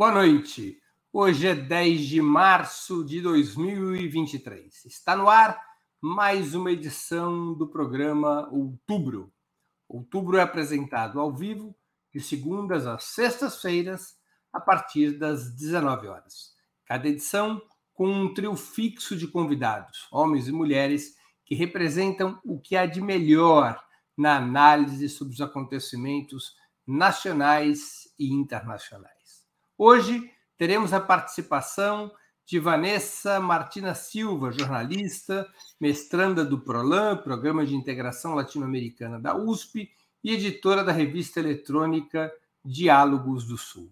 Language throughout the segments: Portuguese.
Boa noite. Hoje é 10 de março de 2023. Está no ar mais uma edição do programa Outubro. Outubro é apresentado ao vivo de segundas às sextas-feiras, a partir das 19 horas. Cada edição com um trio fixo de convidados, homens e mulheres, que representam o que há de melhor na análise sobre os acontecimentos nacionais e internacionais. Hoje teremos a participação de Vanessa Martina Silva, jornalista, mestranda do PROLAN, Programa de Integração Latino-Americana da USP, e editora da revista eletrônica Diálogos do Sul.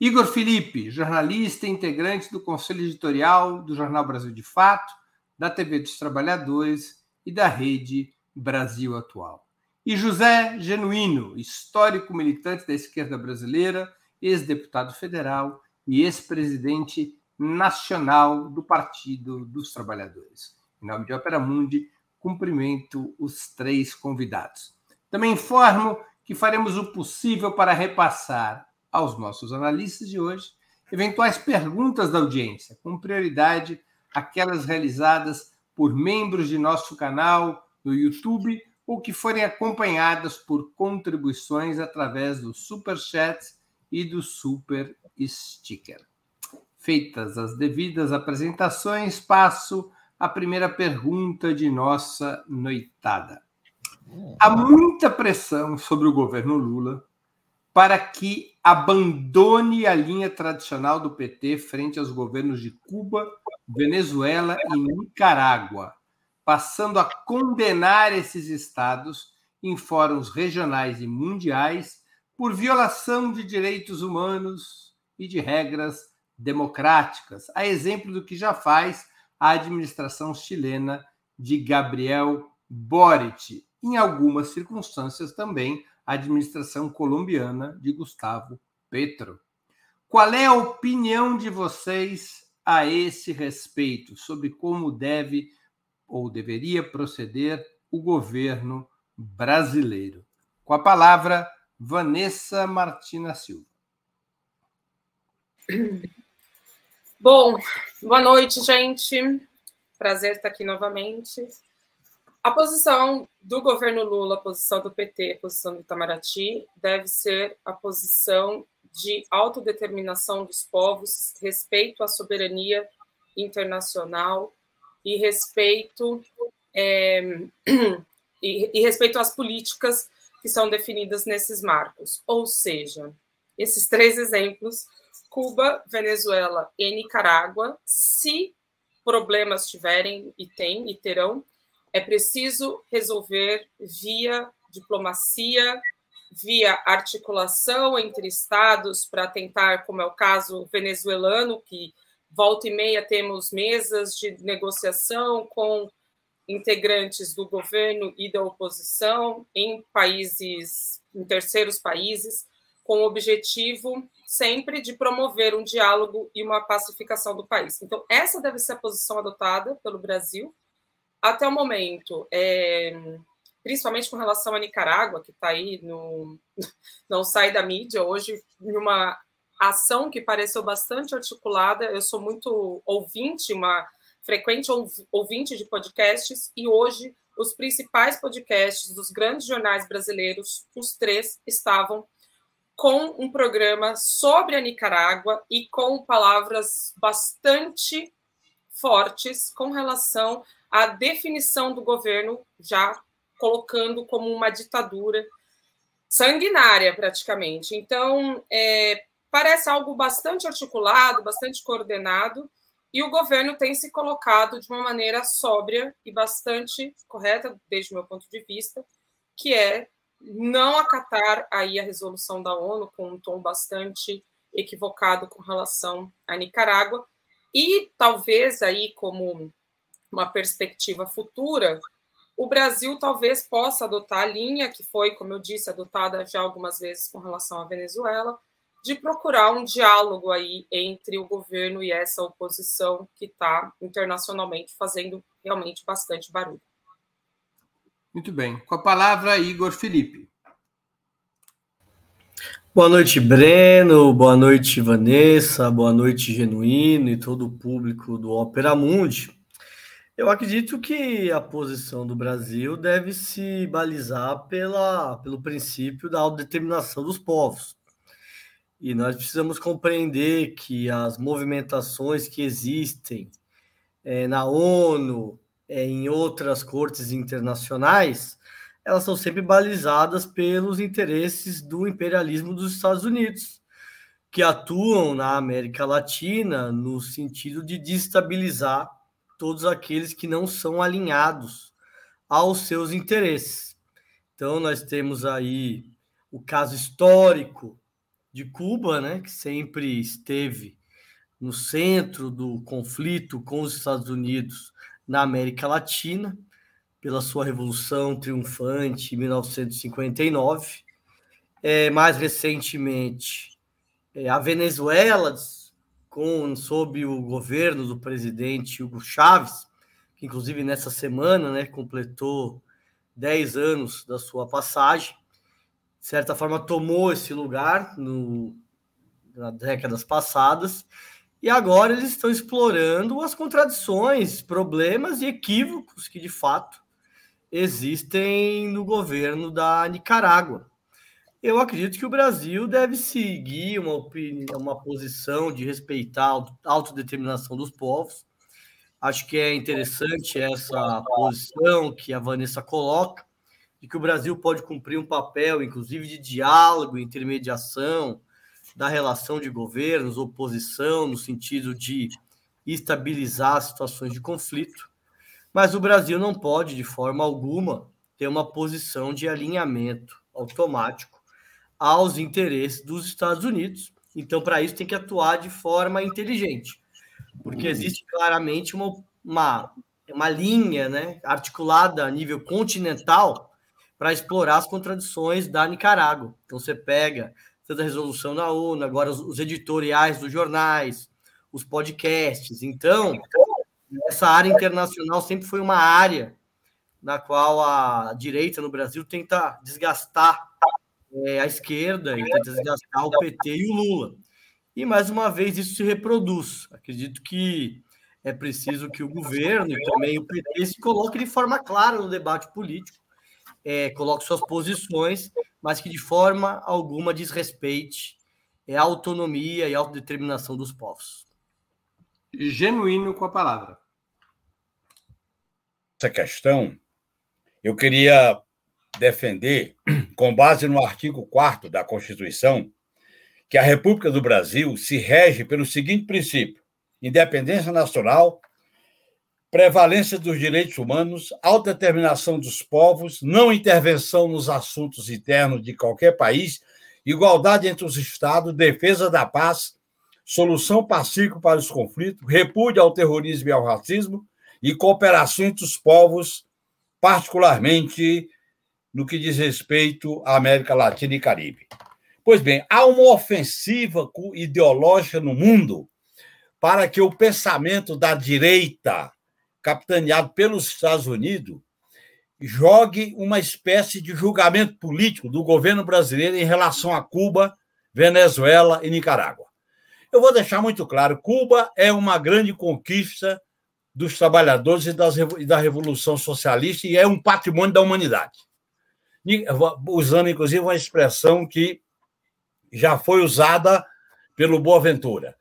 Igor Felipe, jornalista e integrante do Conselho Editorial do Jornal Brasil de Fato, da TV dos Trabalhadores e da Rede Brasil Atual. E José Genuíno, histórico militante da esquerda brasileira, ex-deputado federal e ex-presidente nacional do Partido dos Trabalhadores. Em nome de Opera Mundi, cumprimento os três convidados. Também informo que faremos o possível para repassar aos nossos analistas de hoje eventuais perguntas da audiência, com prioridade aquelas realizadas por membros de nosso canal no YouTube ou que forem acompanhadas por contribuições através do Super Chat e do Super Sticker. Feitas as devidas apresentações, passo à primeira pergunta de nossa noitada. Há muita pressão sobre o governo Lula para que abandone a linha tradicional do PT frente aos governos de Cuba, Venezuela e Nicarágua, passando a condenar esses estados em fóruns regionais e mundiais por violação de direitos humanos e de regras democráticas, a exemplo do que já faz a administração chilena de Gabriel Boric, em algumas circunstâncias também a administração colombiana de Gustavo Petro. Qual é a opinião de vocês a esse respeito sobre como deve ou deveria proceder o governo brasileiro? Com a palavra, Vanessa Martina Silva. Bom, boa noite, gente. Prazer estar aqui novamente. A posição do governo Lula, a posição do PT, a posição do Itamaraty, deve ser a posição de autodeterminação dos povos, respeito à soberania internacional e respeito é, e, e respeito às políticas que são definidas nesses marcos. Ou seja, esses três exemplos, Cuba, Venezuela e Nicarágua, se problemas tiverem e tem e terão, é preciso resolver via diplomacia, via articulação entre estados para tentar, como é o caso venezuelano, que volta e meia temos mesas de negociação com integrantes do governo e da oposição em países, em terceiros países, com o objetivo sempre de promover um diálogo e uma pacificação do país. Então, essa deve ser a posição adotada pelo Brasil. Até o momento, é, principalmente com relação à Nicarágua, que está aí, no, não sai da mídia, hoje, em uma ação que pareceu bastante articulada, eu sou muito ouvinte, uma frequente ouvinte de podcasts, e hoje os principais podcasts dos grandes jornais brasileiros, os três, estavam com um programa sobre a Nicarágua e com palavras bastante fortes com relação à definição do governo, já colocando como uma ditadura sanguinária, praticamente. Então, é, parece algo bastante articulado, bastante coordenado, e o governo tem se colocado de uma maneira sóbria e bastante correta, desde o meu ponto de vista, que é não acatar aí a resolução da ONU com um tom bastante equivocado com relação à Nicarágua. E talvez aí como uma perspectiva futura, o Brasil talvez possa adotar a linha que foi, como eu disse, adotada já algumas vezes com relação à Venezuela, de procurar um diálogo aí entre o governo e essa oposição que está internacionalmente fazendo realmente bastante barulho. Muito bem. Com a palavra, Igor Felipe. Boa noite, Breno. Boa noite, Vanessa. Boa noite, Genuíno e todo o público do Opera Mundi. Eu acredito que a posição do Brasil deve se balizar pela, pelo princípio da autodeterminação dos povos. E nós precisamos compreender que as movimentações que existem é, na ONU, é, em outras cortes internacionais, elas são sempre balizadas pelos interesses do imperialismo dos Estados Unidos, que atuam na América Latina no sentido de destabilizar todos aqueles que não são alinhados aos seus interesses. Então, nós temos aí o caso histórico de Cuba, né, que sempre esteve no centro do conflito com os Estados Unidos na América Latina pela sua revolução triunfante em 1959. É, mais recentemente, é, a Venezuela, com, sob o governo do presidente Hugo Chávez, que inclusive nessa semana né, completou 10 anos da sua passagem, de certa forma tomou esse lugar no, nas décadas passadas, e agora eles estão explorando as contradições, problemas e equívocos que de fato existem no governo da Nicarágua. Eu acredito que o Brasil deve seguir uma, opinião, uma posição de respeitar a autodeterminação dos povos. Acho que é interessante essa posição que a Vanessa coloca, de que o Brasil pode cumprir um papel, inclusive, de diálogo, intermediação da relação de governos, oposição, no sentido de estabilizar situações de conflito. Mas o Brasil não pode, de forma alguma, ter uma posição de alinhamento automático aos interesses dos Estados Unidos. Então, para isso, tem que atuar de forma inteligente, porque existe claramente uma, uma, uma linha né, articulada a nível continental para explorar as contradições da Nicarágua. Então, você pega toda a resolução da ONU, agora os, os editoriais dos jornais, os podcasts. Então, essa área internacional sempre foi uma área na qual a direita no Brasil tenta desgastar é, a esquerda e tenta desgastar o PT e o Lula. E mais uma vez isso se reproduz. Acredito que é preciso que o governo e também o PT se coloquem de forma clara no debate político, é, coloque suas posições, mas que de forma alguma desrespeite é, a autonomia e a autodeterminação dos povos. Genuíno com a palavra essa questão, eu queria defender, com base no artigo 4 da Constituição, que a República do Brasil se rege pelo seguinte princípio: independência nacional, prevalência dos direitos humanos, autodeterminação dos povos, não intervenção nos assuntos internos de qualquer país, igualdade entre os Estados, defesa da paz, solução pacífica para os conflitos, repúdio ao terrorismo e ao racismo, e cooperação entre os povos, particularmente no que diz respeito à América Latina e Caribe. Pois bem, há uma ofensiva ideológica no mundo para que o pensamento da direita, capitaneado pelos Estados Unidos, jogue uma espécie de julgamento político do governo brasileiro em relação a Cuba, Venezuela e Nicarágua. Eu vou deixar muito claro: Cuba é uma grande conquista dos trabalhadores e, das, e da Revolução Socialista e é um patrimônio da humanidade. Usando, inclusive, uma expressão que já foi usada pelo Boaventura.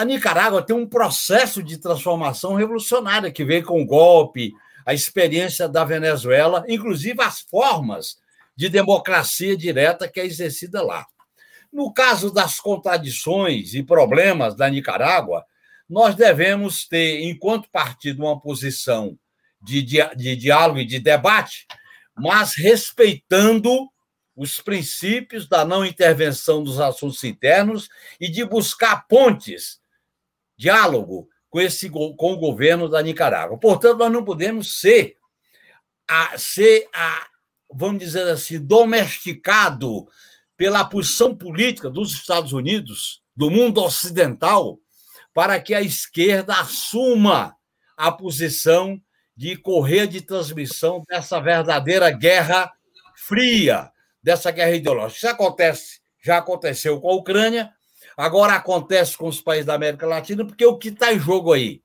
A Nicarágua tem um processo de transformação revolucionária que veio com o golpe, a experiência da Venezuela, inclusive as formas de democracia direta que é exercida lá. No caso das contradições e problemas da Nicarágua, nós devemos ter, enquanto partido, uma posição de, de, de diálogo e de debate, mas respeitando os princípios da não intervenção dos assuntos internos e de buscar pontes, diálogo com, esse, com o governo da Nicarágua. Portanto, nós não podemos ser, a, ser a, vamos dizer assim, domesticado pela posição política dos Estados Unidos, do mundo ocidental, para que a esquerda assuma a posição de correr de transmissão dessa verdadeira guerra fria, dessa guerra ideológica. Isso acontece já aconteceu com a Ucrânia, agora acontece com os países da América Latina, porque o que está em jogo aí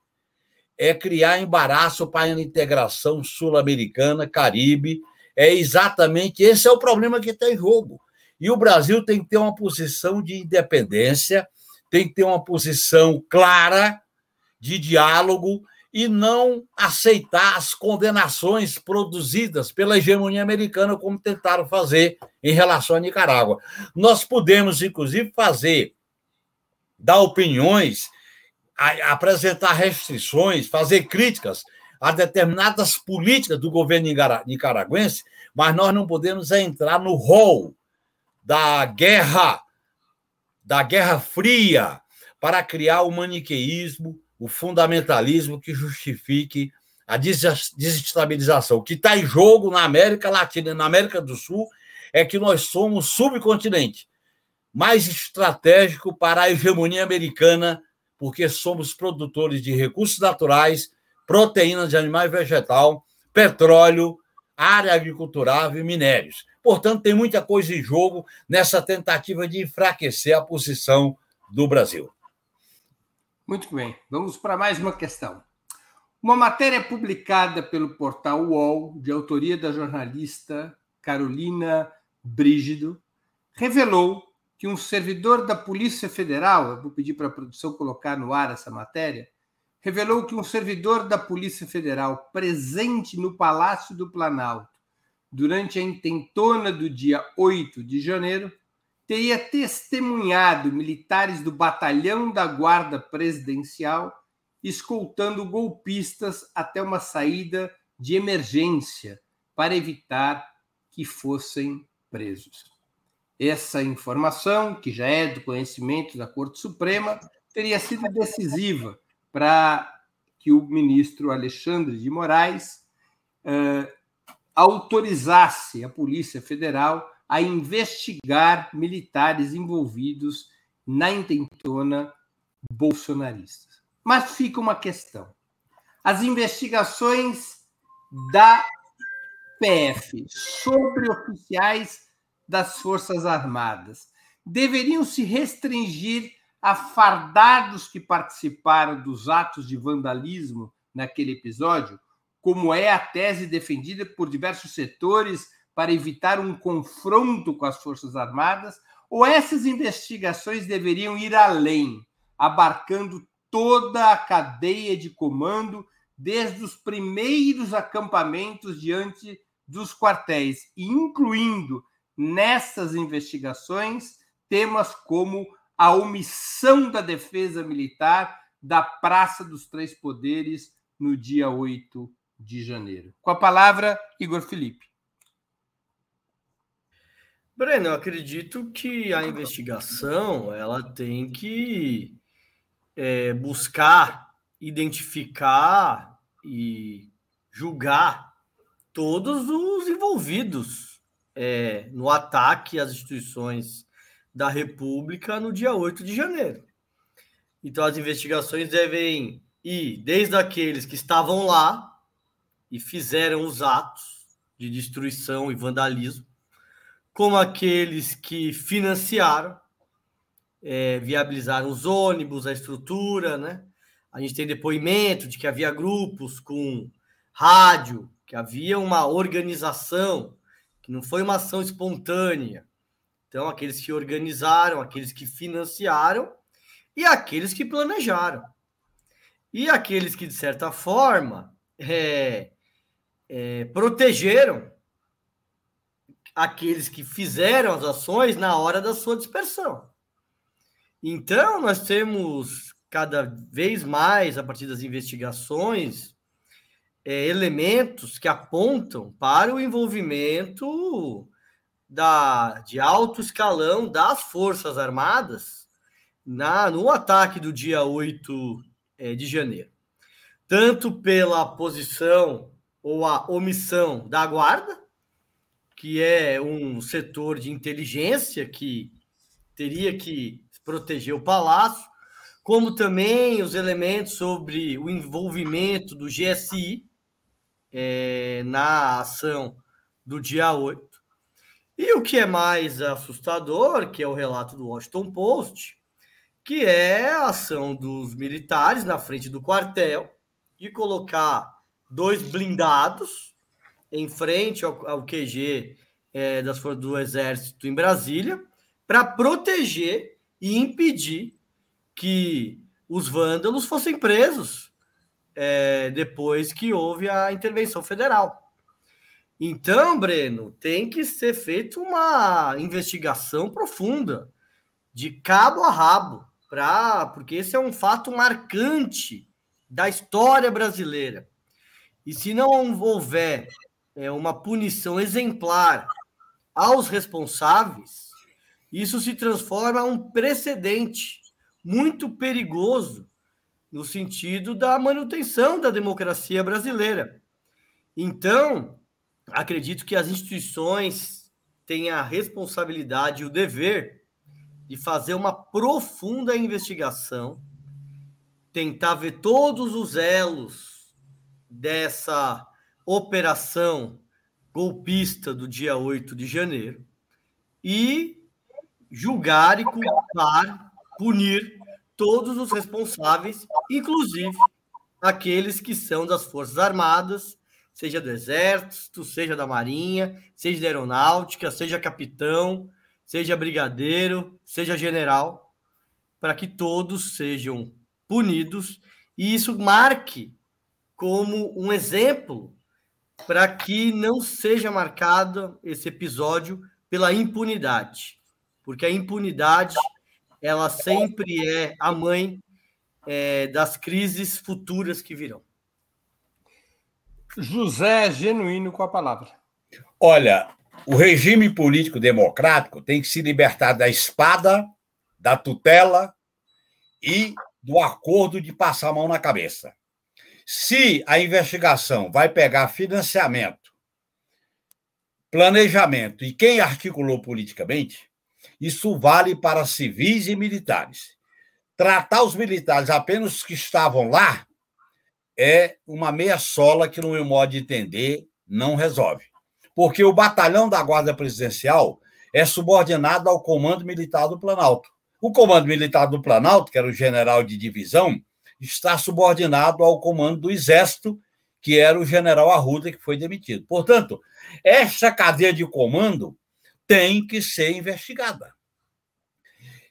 é criar embaraço para a integração sul-americana, Caribe. É exatamente esse é o problema que está em jogo. E o Brasil tem que ter uma posição de independência, tem que ter uma posição clara de diálogo e não aceitar as condenações produzidas pela hegemonia americana, como tentaram fazer em relação à Nicarágua. Nós podemos, inclusive, fazer, dar opiniões, apresentar restrições, fazer críticas a determinadas políticas do governo nicaragüense, mas nós não podemos entrar no rol da guerra, da Guerra Fria, para criar o maniqueísmo, o fundamentalismo que justifique a desestabilização. O que está em jogo na América Latina e na América do Sul é que nós somos subcontinente mais estratégico para a hegemonia americana, porque somos produtores de recursos naturais, proteínas de animais vegetal, petróleo, área agricultural e minérios. Portanto, tem muita coisa em jogo nessa tentativa de enfraquecer a posição do Brasil. Muito bem, vamos para mais uma questão. Uma matéria publicada pelo portal UOL, de autoria da jornalista Carolina Brígido, revelou que um servidor da Polícia Federal, eu vou pedir para a produção colocar no ar essa matéria, revelou que um servidor da Polícia Federal presente no Palácio do Planalto durante a intentona do dia 8 de janeiro teria testemunhado militares do batalhão da Guarda Presidencial escoltando golpistas até uma saída de emergência para evitar que fossem presos. Essa informação, que já é do conhecimento da Corte Suprema, teria sido decisiva para que o ministro Alexandre de Moraes autorizasse a Polícia Federal a investigar militares envolvidos na intentona bolsonarista. Mas fica uma questão. As investigações da PF sobre oficiais das Forças Armadas. Deveriam se restringir a fardados que participaram dos atos de vandalismo naquele episódio, como é a tese defendida por diversos setores para evitar um confronto com as Forças Armadas, ou essas investigações deveriam ir além, abarcando toda a cadeia de comando, desde os primeiros acampamentos diante dos quartéis, incluindo nessas investigações temas como a omissão da defesa militar da Praça dos Três Poderes no dia 8 de janeiro. Com a palavra, Igor Felipe. Breno, eu acredito que a investigação ela tem que é, buscar identificar e julgar todos os envolvidos é, no ataque às instituições da República no dia 8 de janeiro. Então, as investigações devem ir desde aqueles que estavam lá e fizeram os atos de destruição e vandalismo, como aqueles que financiaram, é, viabilizaram os ônibus, a estrutura, né? A gente tem depoimento de que havia grupos com rádio, que havia uma organização, que não foi uma ação espontânea. Então, aqueles que organizaram, aqueles que financiaram e aqueles que planejaram. E aqueles que, de certa forma, é, é, protegeram aqueles que fizeram as ações na hora da sua dispersão. Então, nós temos cada vez mais, a partir das investigações, é, elementos que apontam para o envolvimento da, de alto escalão das Forças Armadas na, no ataque do dia 8 é, de janeiro. Tanto pela posição ou a omissão da Guarda, que é um setor de inteligência que teria que proteger o palácio, como também os elementos sobre o envolvimento do GSI é, na ação do dia 8. E o que é mais assustador, que é o relato do Washington Post, que é a ação dos militares na frente do quartel de colocar dois blindados em frente ao, ao QG é, das forças do Exército em Brasília para proteger e impedir que os vândalos fossem presos é, depois que houve a intervenção federal. Então, Breno, tem que ser feita uma investigação profunda, de cabo a rabo, pra, porque esse é um fato marcante da história brasileira. E se não houver é, uma punição exemplar aos responsáveis, isso se transforma um precedente muito perigoso no sentido da manutenção da democracia brasileira. Então, acredito que as instituições têm a responsabilidade e o dever de fazer uma profunda investigação, tentar ver todos os elos dessa operação golpista do dia 8 de janeiro e julgar e culpar, punir todos os responsáveis, inclusive aqueles que são das Forças Armadas, seja do Exército, seja da Marinha, seja da Aeronáutica, seja capitão, seja brigadeiro, seja general, para que todos sejam punidos. E isso marque como um exemplo para que não seja marcado esse episódio pela impunidade, porque a impunidade ela sempre é a mãe é, das crises futuras que virão. José Genuíno com a palavra. Olha, o regime político democrático tem que se libertar da espada, da tutela e do acordo de passar a mão na cabeça. Se a investigação vai pegar financiamento, planejamento e quem articulou politicamente, isso vale para civis e militares. Tratar os militares apenas que estavam lá é uma meia sola que, no meu modo de entender, não resolve. Porque o batalhão da Guarda Presidencial é subordinado ao Comando Militar do Planalto. O Comando Militar do Planalto, que era o general de divisão, está subordinado ao comando do Exército, que era o general Arruda, que foi demitido. Portanto, essa cadeia de comando tem que ser investigada.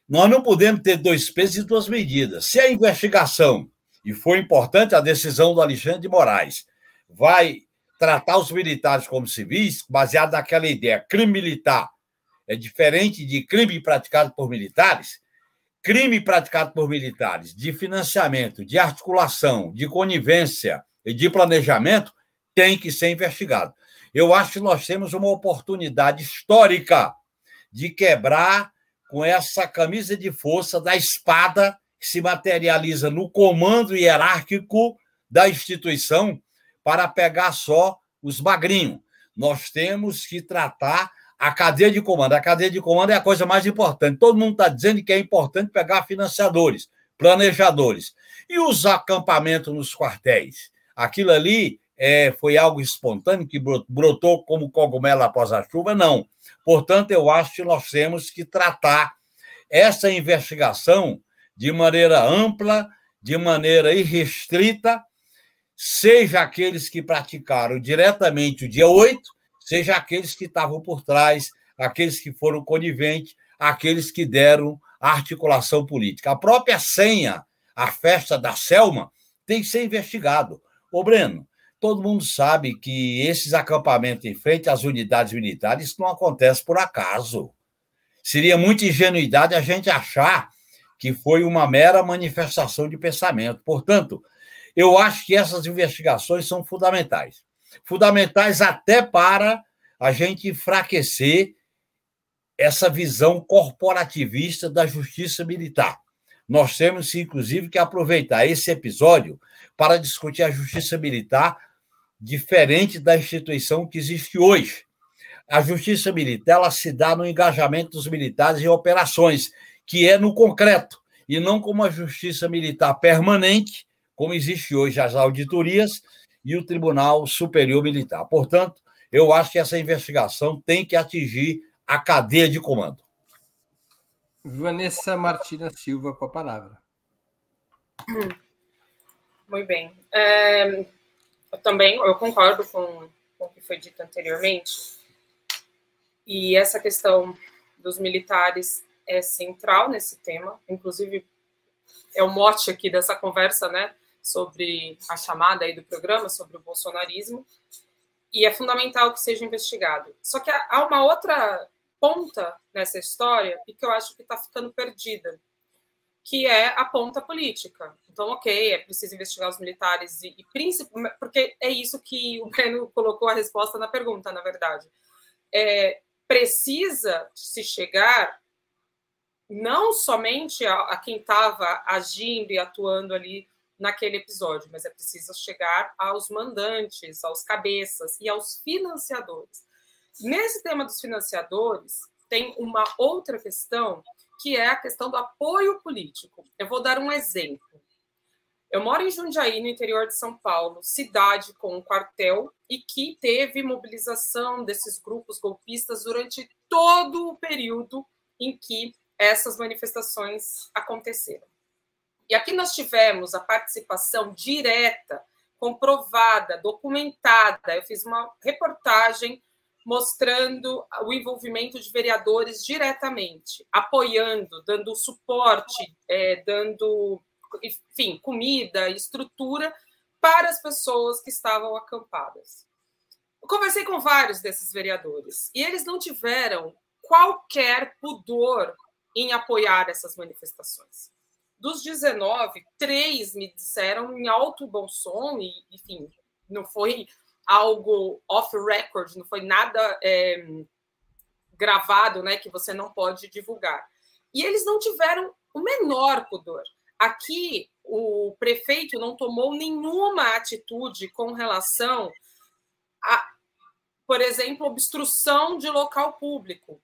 Nós não podemos ter dois pesos e duas medidas. Se a investigação, e foi importante a decisão do Alexandre de Moraes, vai tratar os militares como civis, baseado naquela ideia, crime militar é diferente de crime praticado por militares, crime praticado por militares de financiamento, de articulação, de conivência e de planejamento tem que ser investigado. Eu acho que nós temos uma oportunidade histórica de quebrar com essa camisa de força da espada que se materializa no comando hierárquico da instituição para pegar só os magrinhos. Nós temos que tratar a cadeia de comando. A cadeia de comando é a coisa mais importante. Todo mundo está dizendo que é importante pegar financiadores, planejadores. E os acampamentos nos quartéis? Aquilo ali é, foi algo espontâneo que brotou como cogumelo após a chuva? Não. Portanto, eu acho que nós temos que tratar essa investigação de maneira ampla, de maneira irrestrita, seja aqueles que praticaram diretamente o dia 8, seja aqueles que estavam por trás, aqueles que foram coniventes, aqueles que deram articulação política. A própria senha, a festa da Selma, tem que ser investigado. Ô, Breno, todo mundo sabe que esses acampamentos em frente às unidades militares isso não acontece por acaso. Seria muita ingenuidade a gente achar que foi uma mera manifestação de pensamento. Portanto, eu acho que essas investigações são fundamentais fundamentais até para a gente enfraquecer essa visão corporativista da justiça militar. Nós temos, inclusive, que aproveitar esse episódio para discutir a justiça militar diferente da instituição que existe hoje. A justiça militar ela se dá no engajamento dos militares em operações, que é no concreto, e não como a justiça militar permanente, como existe hoje as auditorias, e o Tribunal Superior Militar. Portanto, eu acho que essa investigação tem que atingir a cadeia de comando. Vanessa Martina Silva com a palavra. Muito bem. É, eu também eu concordo com, com o que foi dito anteriormente. E essa questão dos militares é central nesse tema. Inclusive, é o mote aqui dessa conversa, né? Sobre a chamada aí do programa, sobre o bolsonarismo. E é fundamental que seja investigado. Só que há uma outra ponta nessa história e que eu acho que está ficando perdida, que é a ponta política. Então, ok, é preciso investigar os militares e, e porque é isso que o Breno colocou a resposta na pergunta, na verdade. É, precisa se chegar não somente a, a quem estava agindo e atuando ali naquele episódio, mas é preciso chegar aos mandantes, aos cabeças e aos financiadores. Nesse tema dos financiadores, tem uma outra questão, que é a questão do apoio político. Eu vou dar um exemplo. Eu moro em Jundiaí, no interior de São Paulo, cidade com um quartel e que teve mobilização desses grupos golpistas durante todo o período em que essas manifestações aconteceram. E aqui nós tivemos a participação direta, comprovada, documentada. Eu fiz uma reportagem mostrando o envolvimento de vereadores diretamente, apoiando, dando suporte, é, dando, enfim, comida, estrutura para as pessoas que estavam acampadas. Eu conversei com vários desses vereadores e eles não tiveram qualquer pudor em apoiar essas manifestações. Dos 19, três me disseram em alto bom som, e, enfim, não foi algo off-record, não foi nada é, gravado, né, que você não pode divulgar. E eles não tiveram o menor pudor. Aqui, o prefeito não tomou nenhuma atitude com relação a, por exemplo, obstrução de local público,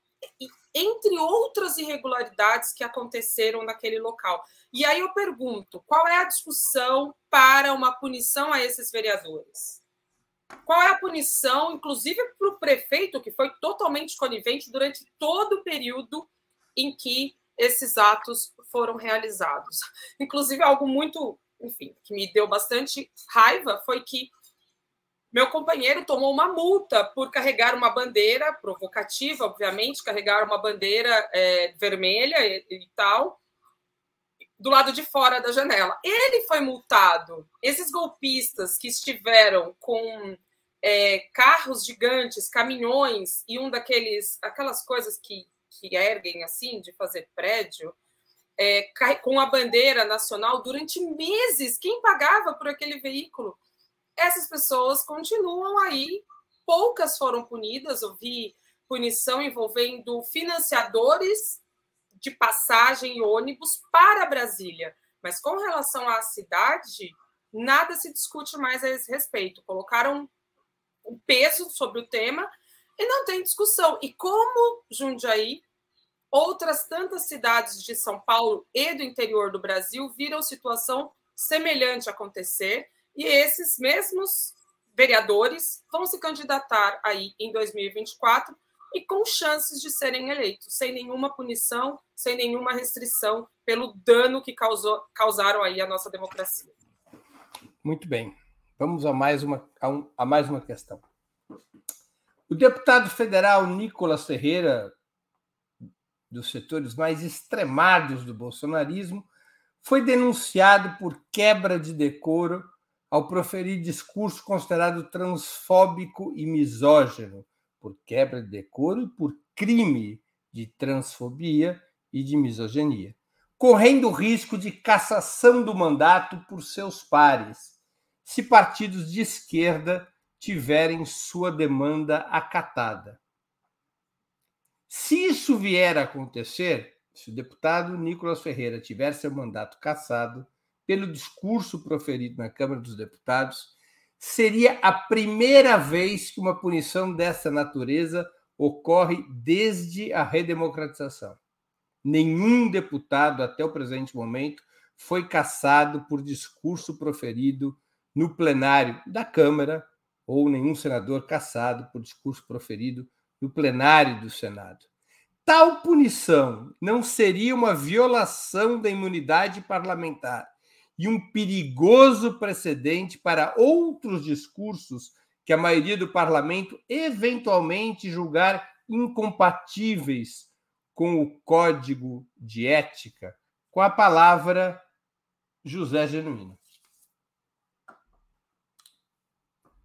entre outras irregularidades que aconteceram naquele local. E aí eu pergunto: qual é a discussão para uma punição a esses vereadores? Qual é a punição, inclusive para o prefeito, que foi totalmente conivente durante todo o período em que esses atos foram realizados? Inclusive, algo muito, enfim, que me deu bastante raiva foi que meu companheiro tomou uma multa por carregar uma bandeira provocativa, obviamente, carregar uma bandeira é, vermelha e, e tal, do lado de fora da janela. Ele foi multado. Esses golpistas que estiveram com é, carros gigantes, caminhões e um daqueles, aquelas coisas que, que erguem assim, de fazer prédio, é, com a bandeira nacional durante meses. Quem pagava por aquele veículo? Essas pessoas continuam aí. Poucas foram punidas. Eu vi punição envolvendo financiadores de passagem e ônibus para Brasília. Mas com relação à cidade, nada se discute mais a esse respeito. Colocaram um peso sobre o tema e não tem discussão. E como Jundiaí, outras tantas cidades de São Paulo e do interior do Brasil viram situação semelhante acontecer e esses mesmos vereadores vão se candidatar aí em 2024 e com chances de serem eleitos, sem nenhuma punição, sem nenhuma restrição pelo dano que causou, causaram aí a nossa democracia. Muito bem. Vamos a mais uma, a, um, a mais uma questão. O deputado federal Nicolas Ferreira, dos setores mais extremados do bolsonarismo, foi denunciado por quebra de decoro ao proferir discurso considerado transfóbico e misógino por quebra de decoro e por crime de transfobia e de misoginia, correndo o risco de cassação do mandato por seus pares, se partidos de esquerda tiverem sua demanda acatada. Se isso vier a acontecer, se o deputado Nicolas Ferreira tiver seu mandato cassado pelo discurso proferido na Câmara dos Deputados, seria a primeira vez que uma punição dessa natureza ocorre desde a redemocratização. Nenhum deputado, até o presente momento, foi cassado por discurso proferido no plenário da Câmara ou nenhum senador cassado por discurso proferido no plenário do Senado. tal punição não seria uma violação da imunidade parlamentar e um perigoso precedente para outros discursos que a maioria do parlamento eventualmente julgar incompatíveis com o código de ética, com a palavra José Genuíno.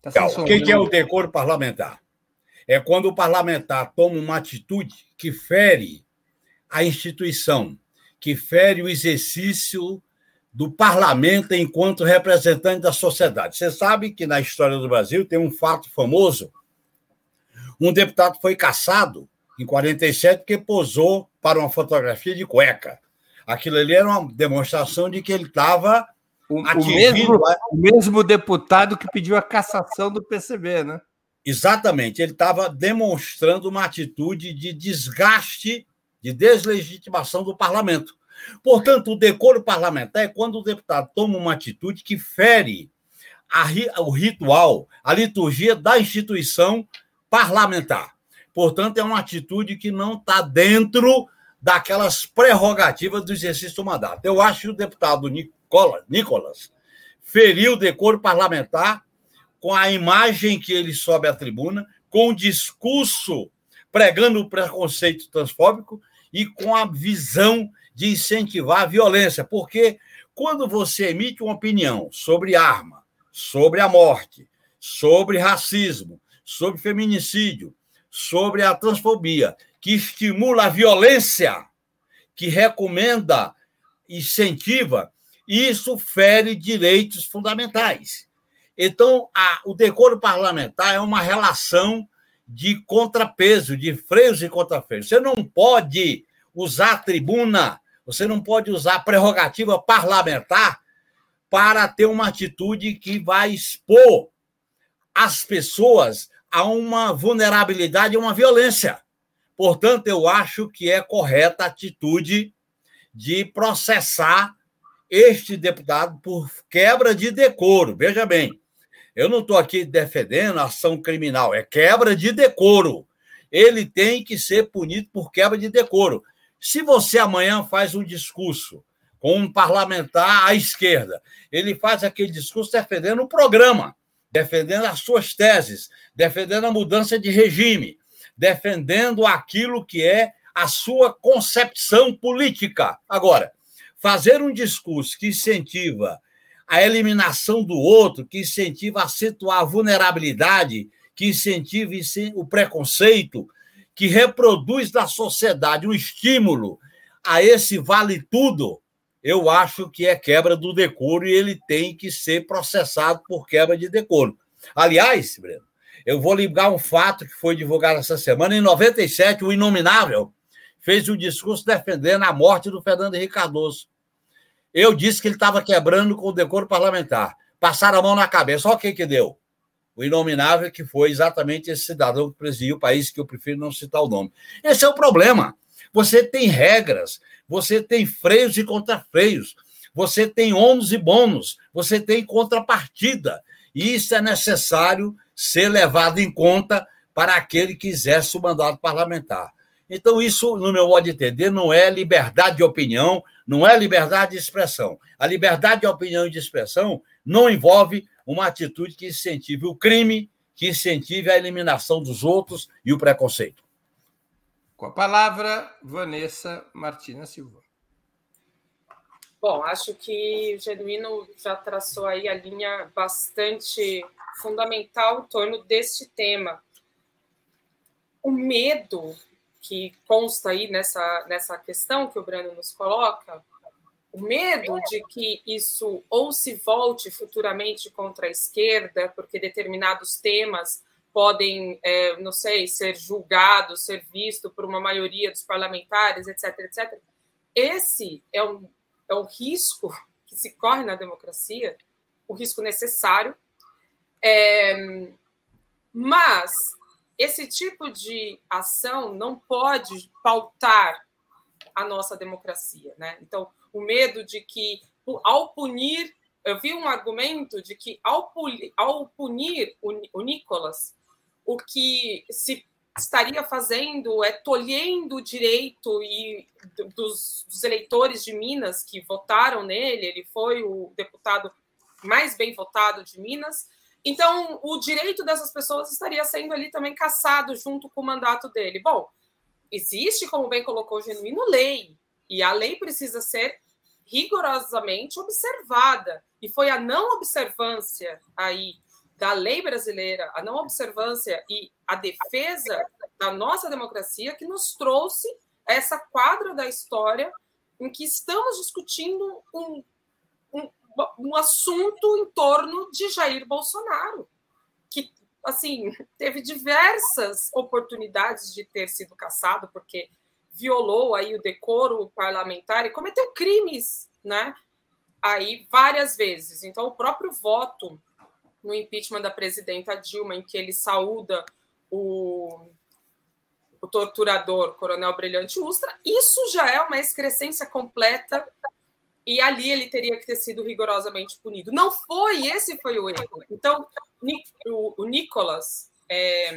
Tá o que é o decoro parlamentar? É quando o parlamentar toma uma atitude que fere a instituição, que fere o exercício do parlamento enquanto representante da sociedade. Você sabe que na história do Brasil tem um fato famoso. Um deputado foi caçado em 47 porque posou para uma fotografia de cueca. Aquilo ali era uma demonstração de que ele estava o, o, mesmo, o mesmo deputado que pediu a cassação do PCB, né? Exatamente, ele estava demonstrando uma atitude de desgaste, de deslegitimação do parlamento. Portanto, o decoro parlamentar é quando o deputado toma uma atitude que fere a, o ritual, a liturgia da instituição parlamentar. Portanto, é uma atitude que não está dentro daquelas prerrogativas do exercício do mandato. Eu acho que o deputado Nicolas, Nicolas feriu o decoro parlamentar com a imagem que ele sobe à tribuna, com o discurso pregando o preconceito transfóbico e com a visão de incentivar a violência. Porque quando você emite uma opinião sobre arma, sobre a morte, sobre racismo, sobre feminicídio, sobre a transfobia, que estimula a violência, que recomenda, incentiva, isso fere direitos fundamentais. Então, a, o decoro parlamentar é uma relação de contrapeso, de freios e contrafreios. Você não pode usar a tribuna, você não pode usar a prerrogativa parlamentar para ter uma atitude que vai expor as pessoas a uma vulnerabilidade, a uma violência. Portanto, eu acho que é correta a atitude de processar este deputado por quebra de decoro. Veja bem, eu não estou aqui defendendo ação criminal, é quebra de decoro. Ele tem que ser punido por quebra de decoro. Se você amanhã faz um discurso com um parlamentar à esquerda, ele faz aquele discurso defendendo o programa, defendendo as suas teses, defendendo a mudança de regime, defendendo aquilo que é a sua concepção política. Agora, fazer um discurso que incentiva a eliminação do outro, que incentiva a acentuar a vulnerabilidade, que incentiva o preconceito, que reproduz na sociedade um estímulo a esse vale tudo, eu acho que é quebra do decoro e ele tem que ser processado por quebra de decoro. Aliás, Breno, eu vou ligar um fato que foi divulgado essa semana. Em 97, o Inominável fez um discurso defendendo a morte do Fernando Henrique Cardoso. Eu disse que ele estava quebrando com o decoro parlamentar. Passaram a mão na cabeça. Olha o que, que deu. O inominável, que foi exatamente esse cidadão que presidiu o país, que eu prefiro não citar o nome. Esse é o problema. Você tem regras, você tem freios e contrafreios, você tem ônus e bônus, você tem contrapartida. E isso é necessário ser levado em conta para aquele que exerce o mandato parlamentar. Então, isso, no meu modo de entender, não é liberdade de opinião, não é liberdade de expressão. A liberdade de opinião e de expressão não envolve uma atitude que incentive o crime, que incentive a eliminação dos outros e o preconceito. Com a palavra, Vanessa Martina Silva. Bom, acho que o Genuíno já traçou aí a linha bastante fundamental em torno deste tema. O medo que consta aí nessa, nessa questão que o Breno nos coloca, o medo de que isso ou se volte futuramente contra a esquerda, porque determinados temas podem, é, não sei, ser julgados, ser visto por uma maioria dos parlamentares, etc, etc. Esse é um, é um risco que se corre na democracia, o risco necessário, é, mas esse tipo de ação não pode pautar a nossa democracia, né? Então, o medo de que, ao punir, eu vi um argumento de que, ao ao punir o, o Nicolas, o que se estaria fazendo é tolhendo o direito e dos, dos, eleitores de Minas que votaram nele, ele foi o deputado mais bem votado de Minas. Então, o direito dessas pessoas estaria sendo ali também caçado junto com o mandato dele. Bom, existe, como bem colocou o Genuíno, lei, e a lei precisa ser rigorosamente observada. E foi a não observância aí da lei brasileira, a não observância e a defesa da nossa democracia que nos trouxe essa quadra da história em que estamos discutindo um, um, um assunto em torno de Jair Bolsonaro, assim teve diversas oportunidades de ter sido caçado porque violou aí o decoro parlamentar e cometeu crimes, né? Aí várias vezes. Então o próprio voto no impeachment da presidenta Dilma, em que ele saúda o, o torturador Coronel Brilhante Ustra, isso já é uma excrescência completa e ali ele teria que ter sido rigorosamente punido. Não foi, esse foi o erro. Então, o, o Nicolas, é,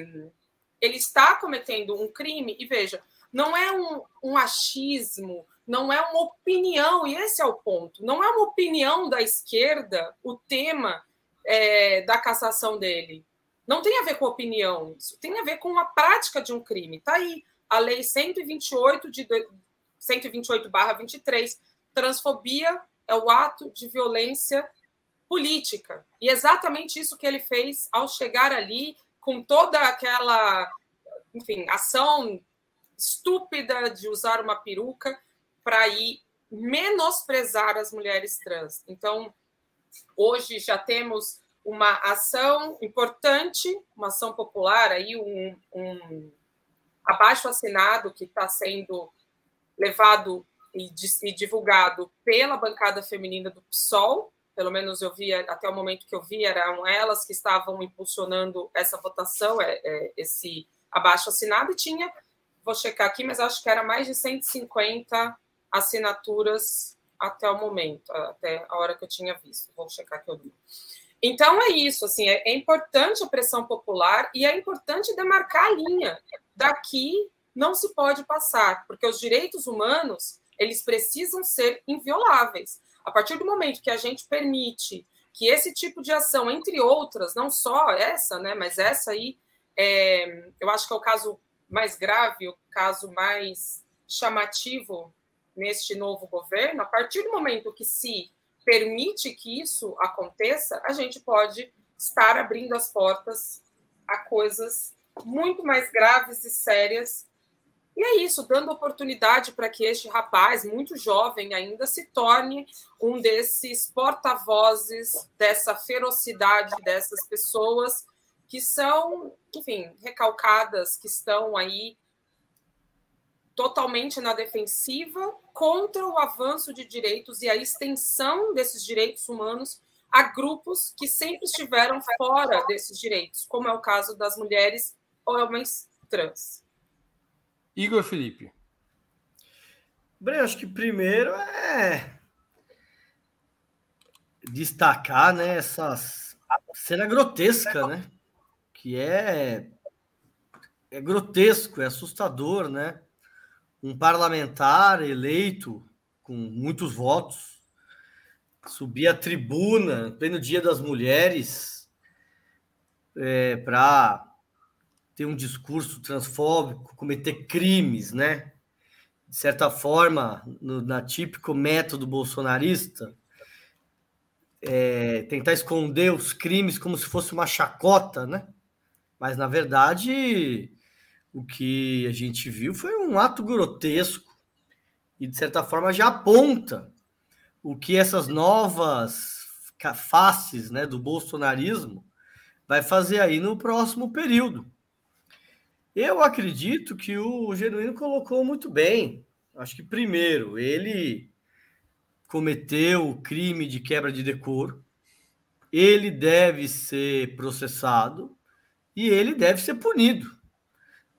ele está cometendo um crime, e veja, não é um, um achismo, não é uma opinião, e esse é o ponto. Não é uma opinião da esquerda o tema é, da cassação dele. Não tem a ver com opinião, isso tem a ver com a prática de um crime. Está aí a Lei 128 de 128/23, transfobia é o ato de violência política. E exatamente isso que ele fez ao chegar ali com toda aquela, enfim, ação estúpida de usar uma peruca para ir menosprezar as mulheres trans. Então, Hoje já temos uma ação importante, uma ação popular, aí um, um abaixo assinado que está sendo levado e, e, divulgado pela bancada feminina do PSOL, pelo menos eu vi, até o momento que eu vi, eram elas que estavam impulsionando essa votação, é, é, esse abaixo assinado, e tinha, vou checar aqui, mas acho que era mais de 150 assinaturas até o momento, até a hora que eu tinha visto. Vou checar que eu li. Então é isso, assim, é, é importante a pressão popular e é importante demarcar a linha. Daqui não se pode passar, porque os direitos humanos eles precisam ser invioláveis. A partir do momento que a gente permite que esse tipo de ação, entre outras, não só essa, né, mas essa aí, é, eu acho que é o caso mais grave, o caso mais chamativo neste novo governo, a partir do momento que se permite que isso aconteça, a gente pode estar abrindo as portas a coisas muito mais graves e sérias. E é isso, dando oportunidade para que este rapaz, muito jovem ainda, se torne um desses porta-vozes dessa ferocidade dessas pessoas que são, enfim, recalcadas, que estão aí totalmente na defensiva contra o avanço de direitos e a extensão desses direitos humanos a grupos que sempre estiveram fora desses direitos, como é o caso das mulheres ou homens trans. Igor Felipe. Bem, acho que primeiro é destacar né, essa cena grotesca, né? Que é, é grotesco, é assustador, né? um parlamentar eleito com muitos votos subir à tribuna pleno Dia das Mulheres é, para ter um discurso transfóbico, cometer crimes, né? De certa forma, no, na típico método bolsonarista, é, tentar esconder os crimes como se fosse uma chacota, né? Mas na verdade o que a gente viu foi um ato grotesco e, de certa forma, já aponta o que essas novas faces né, do bolsonarismo vai fazer aí no próximo período. Eu acredito que o Genuíno colocou muito bem. Acho que, primeiro, ele cometeu o crime de quebra de decoro, ele deve ser processado e ele deve ser punido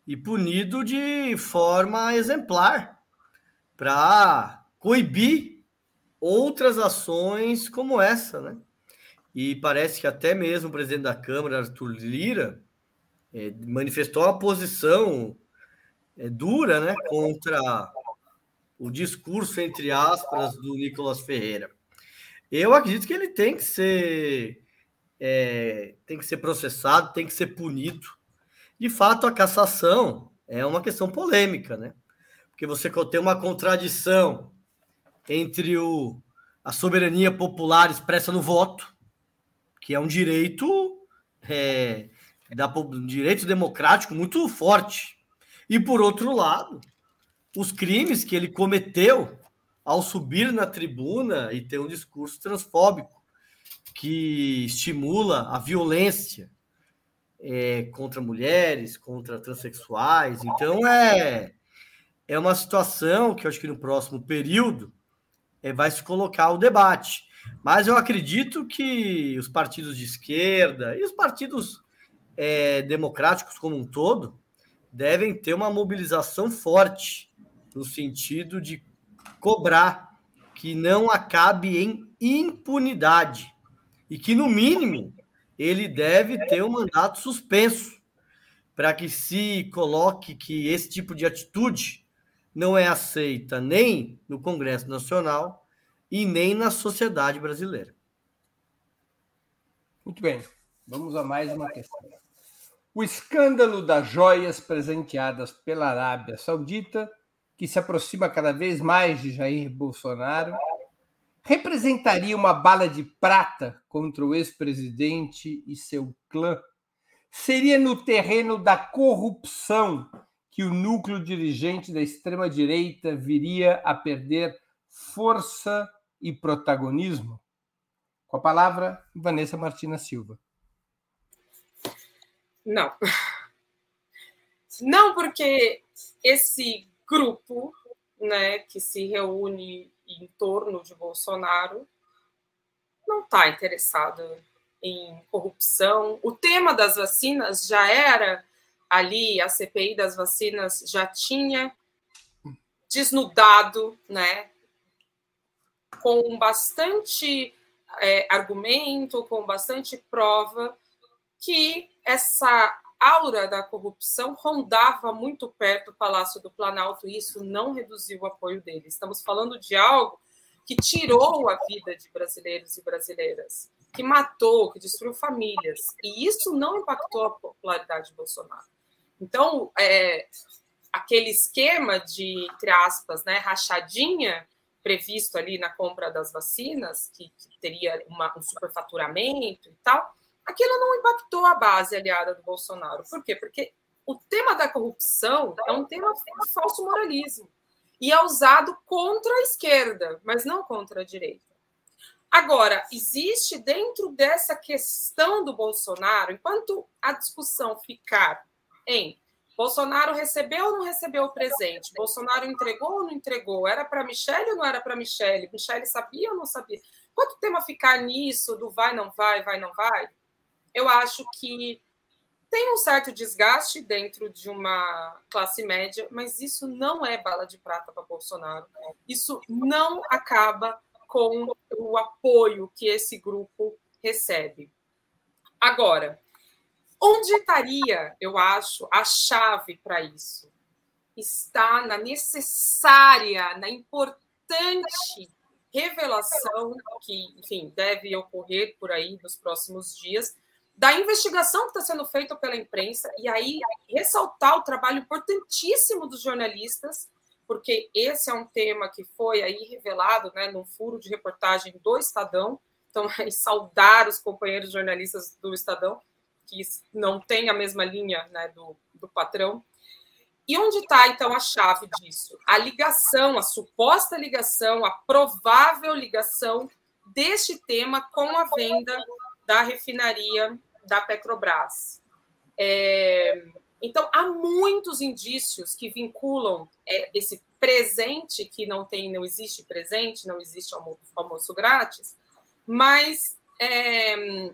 e punido de forma exemplar para coibir outras ações como essa, né? E parece que até mesmo o presidente da Câmara, Arthur Lira, é, manifestou uma posição é, dura né, contra o discurso, entre aspas, do Nicolas Ferreira. Eu acredito que ele tem que ser é, tem que ser processado, tem que ser punido. De fato, a cassação é uma questão polêmica, né? Porque você tem uma contradição entre o, a soberania popular expressa no voto, que é um direito é, da, um direito democrático muito forte, e por outro lado, os crimes que ele cometeu ao subir na tribuna e ter um discurso transfóbico que estimula a violência é, contra mulheres, contra transexuais. Então é é uma situação que eu acho que no próximo período é, vai se colocar o debate. Mas eu acredito que os partidos de esquerda e os partidos é, democráticos como um todo devem ter uma mobilização forte no sentido de cobrar que não acabe em impunidade e que, no mínimo, ele deve ter um mandato suspenso para que se coloque que esse tipo de atitude não é aceita nem no Congresso Nacional e nem na sociedade brasileira. Muito bem, vamos a mais uma questão. O escândalo das joias presenteadas pela Arábia Saudita, que se aproxima cada vez mais de Jair Bolsonaro, representaria uma bala de prata contra o ex-presidente e seu clã? Seria no terreno da corrupção que o núcleo dirigente da extrema-direita viria a perder força e protagonismo? Com a palavra, Vanessa Martina Silva. Não. Não, porque esse grupo né, que se reúne em torno de Bolsonaro não está interessado em corrupção. O tema das vacinas já era ali, a CPI das vacinas já tinha desnudado, né, com bastante é, argumento, com bastante prova, que essa aura da corrupção rondava muito perto do Palácio do Planalto e isso não reduziu o apoio dele. Estamos falando de algo que tirou a vida de brasileiros e brasileiras, que matou, que destruiu famílias. E isso não impactou a popularidade de Bolsonaro. Então, é, aquele esquema de, entre aspas, né, rachadinha previsto ali na compra das vacinas, que, que teria uma, um superfaturamento e tal, aquilo não impactou a base aliada do Bolsonaro. Por quê? Porque o tema da corrupção é um tema de falso moralismo e é usado contra a esquerda, mas não contra a direita. Agora, existe dentro dessa questão do Bolsonaro, enquanto a discussão ficar em Bolsonaro recebeu ou não recebeu o presente? Bolsonaro entregou ou não entregou? Era para Michele ou não era para Michele? Michele sabia ou não sabia? Quanto tempo ficar nisso do vai, não vai, vai, não vai? Eu acho que tem um certo desgaste dentro de uma classe média, mas isso não é bala de prata para Bolsonaro. Isso não acaba com o apoio que esse grupo recebe. Agora, Onde estaria, eu acho, a chave para isso? Está na necessária, na importante revelação que, enfim, deve ocorrer por aí nos próximos dias, da investigação que está sendo feita pela imprensa, e aí ressaltar o trabalho importantíssimo dos jornalistas, porque esse é um tema que foi aí revelado né, num furo de reportagem do Estadão. Então, aí, saudar os companheiros jornalistas do Estadão, que não tem a mesma linha né, do, do patrão. E onde está, então, a chave disso? A ligação, a suposta ligação, a provável ligação deste tema com a venda da refinaria da Petrobras. É, então, há muitos indícios que vinculam é, esse presente, que não tem, não existe presente, não existe almoço, almoço grátis, mas é,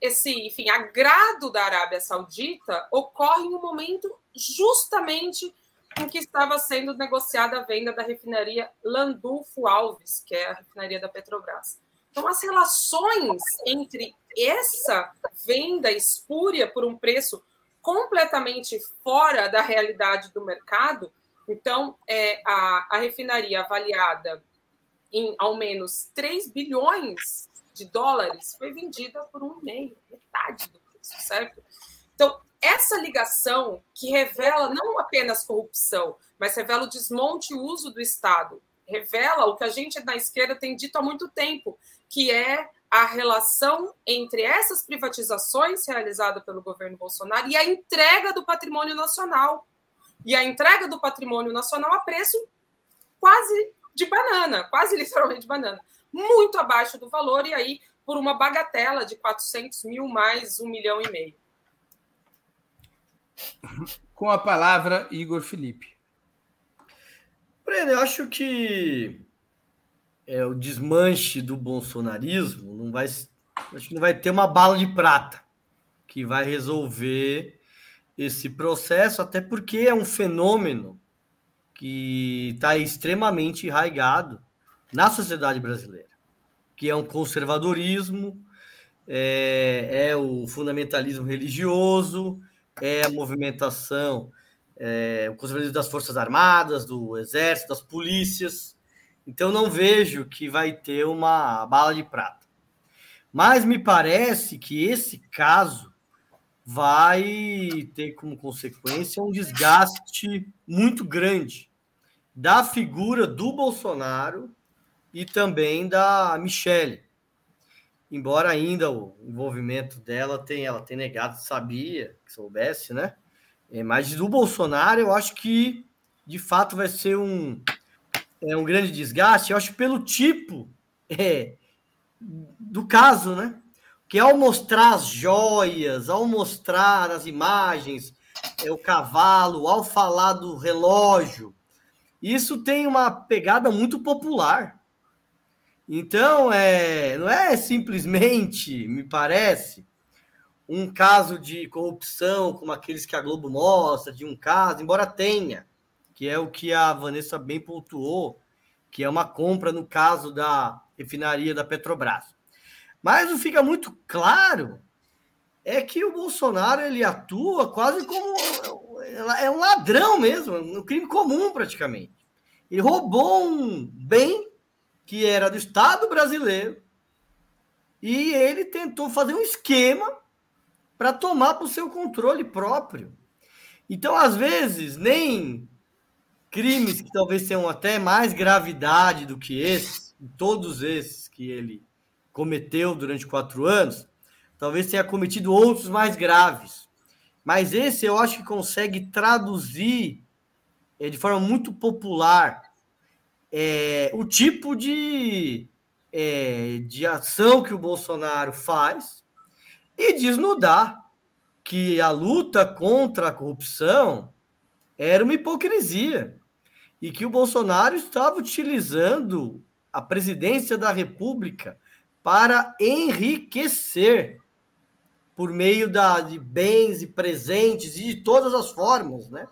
esse, enfim, agrado da Arábia Saudita ocorre um momento justamente em que estava sendo negociada a venda da refinaria Landulfo Alves, que é a refinaria da Petrobras. Então, as relações entre essa venda espúria por um preço completamente fora da realidade do mercado. Então, é, a, a refinaria avaliada em ao menos 3 bilhões de dólares foi vendida por um meio, metade do preço, certo? Então, essa ligação que revela não apenas corrupção, mas revela o desmonte e uso do Estado, revela o que a gente na esquerda tem dito há muito tempo, que é a relação entre essas privatizações realizadas pelo governo Bolsonaro e a entrega do patrimônio nacional. E a entrega do patrimônio nacional a preço quase de banana, quase literalmente de banana, muito abaixo do valor, e aí por uma bagatela de 400 mil mais um milhão e meio. Com a palavra, Igor Felipe. Breno, eu acho que é, o desmanche do bolsonarismo não vai, acho que não vai ter uma bala de prata que vai resolver esse processo, até porque é um fenômeno que está extremamente enraigado na sociedade brasileira, que é um conservadorismo, é, é o fundamentalismo religioso, é a movimentação, é, o conservadorismo das Forças Armadas, do Exército, das polícias, então não vejo que vai ter uma bala de prata. Mas me parece que esse caso vai ter como consequência um desgaste muito grande da figura do Bolsonaro e também da Michelle. Embora ainda o envolvimento dela tenha, ela tenha negado, sabia que soubesse, né? É, mas do Bolsonaro, eu acho que de fato vai ser um, é um grande desgaste, eu acho, pelo tipo é, do caso, né? Que ao mostrar as joias, ao mostrar as imagens, é, o cavalo, ao falar do relógio, isso tem uma pegada muito popular. Então, é, não é simplesmente, me parece, um caso de corrupção como aqueles que a Globo mostra, de um caso, embora tenha, que é o que a Vanessa bem pontuou, que é uma compra no caso da refinaria da Petrobras. Mas o fica muito claro é que o Bolsonaro ele atua quase como é um ladrão mesmo, um crime comum praticamente. Ele roubou um bem que era do Estado brasileiro e ele tentou fazer um esquema para tomar para o seu controle próprio. Então, às vezes, nem crimes que talvez tenham até mais gravidade do que esses, todos esses que ele cometeu durante quatro anos, talvez tenha cometido outros mais graves. Mas esse eu acho que consegue traduzir é, de forma muito popular é, o tipo de, é, de ação que o Bolsonaro faz e desnudar que a luta contra a corrupção era uma hipocrisia e que o Bolsonaro estava utilizando a presidência da República para enriquecer por meio da, de bens e presentes e de todas as formas, né?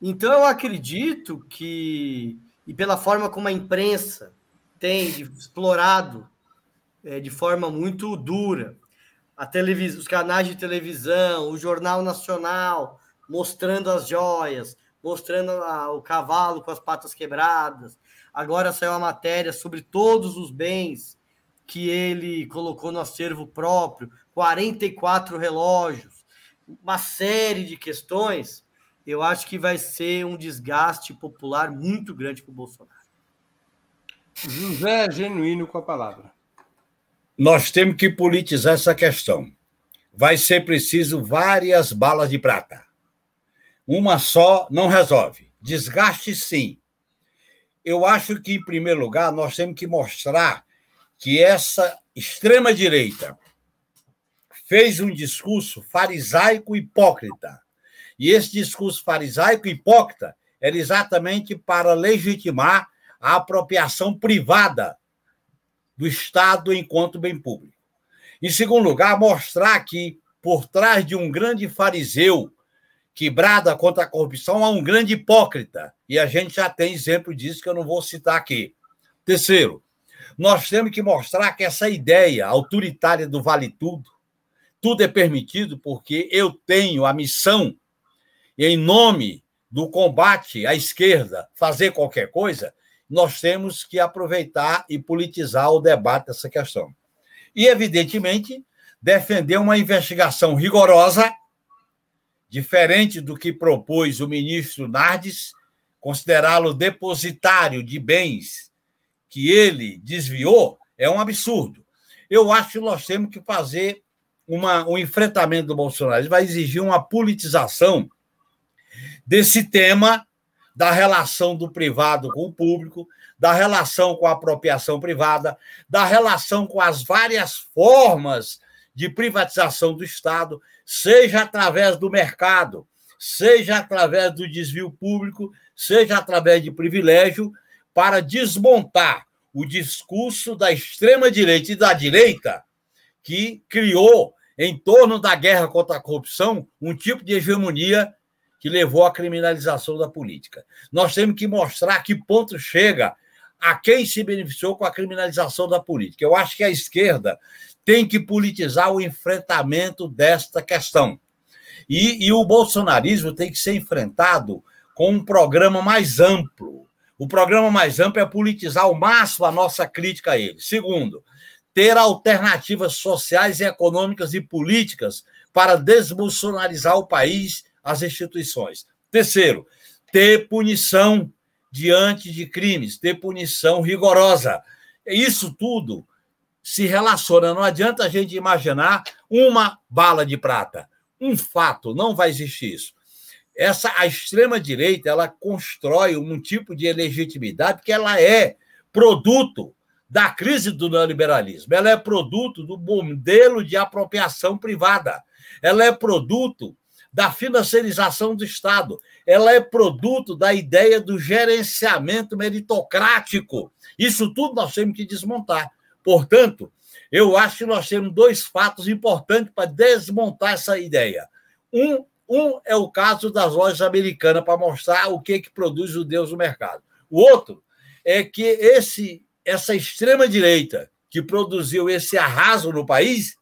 Então eu acredito que e pela forma como a imprensa tem explorado é, de forma muito dura a televisão, os canais de televisão, o jornal nacional mostrando as joias, mostrando a, o cavalo com as patas quebradas. Agora saiu a matéria sobre todos os bens que ele colocou no acervo próprio, 44 relógios, uma série de questões. Eu acho que vai ser um desgaste popular muito grande para o Bolsonaro. José Genuíno com a palavra. Nós temos que politizar essa questão. Vai ser preciso várias balas de prata. Uma só não resolve. Desgaste, sim. Eu acho que, em primeiro lugar, nós temos que mostrar que essa extrema-direita fez um discurso farisaico hipócrita. E esse discurso farisaico hipócrita era exatamente para legitimar a apropriação privada do Estado enquanto bem público. Em segundo lugar, mostrar que, por trás de um grande fariseu que brada contra a corrupção a um grande hipócrita. E a gente já tem exemplo disso que eu não vou citar aqui. Terceiro, nós temos que mostrar que essa ideia autoritária do vale tudo tudo é permitido porque eu tenho a missão, em nome do combate à esquerda, fazer qualquer coisa, nós temos que aproveitar e politizar o debate dessa questão. E, evidentemente, defender uma investigação rigorosa, diferente do que propôs o ministro Nardes, considerá-lo depositário de bens que ele desviou, é um absurdo. Eu acho que nós temos que fazer uma, um enfrentamento do Bolsonaro. Ele vai exigir uma politização desse tema da relação do privado com o público, da relação com a apropriação privada, da relação com as várias formas de privatização do Estado, seja através do mercado, seja através do desvio público, seja através de privilégio, para desmontar o discurso da extrema-direita e da direita que criou, em torno da guerra contra a corrupção, um tipo de hegemonia que levou à criminalização da política. Nós temos que mostrar que ponto chega a quem se beneficiou com a criminalização da política. Eu acho que a esquerda tem que politizar o enfrentamento desta questão. E, e o bolsonarismo tem que ser enfrentado com um programa mais amplo. O programa mais amplo é politizar ao máximo a nossa crítica a ele. Segundo, ter alternativas sociais, econômicas e políticas para desbolsonarizar o país, as instituições. Terceiro, ter punição diante de crimes, ter punição rigorosa. Isso tudo se relaciona. Não adianta a gente imaginar uma bala de prata. Um fato, não vai existir isso. Essa a extrema direita, ela constrói um tipo de legitimidade que ela é produto da crise do neoliberalismo. Ela é produto do modelo de apropriação privada. Ela é produto da financiarização do Estado. Ela é produto da ideia do gerenciamento meritocrático. Isso tudo nós temos que desmontar. Portanto, eu acho que nós temos dois fatos importantes para desmontar essa ideia. Um, um é o caso das lojas americanas, para mostrar o que, que produz o Deus no mercado. O outro é que esse, essa extrema-direita que produziu esse arraso no país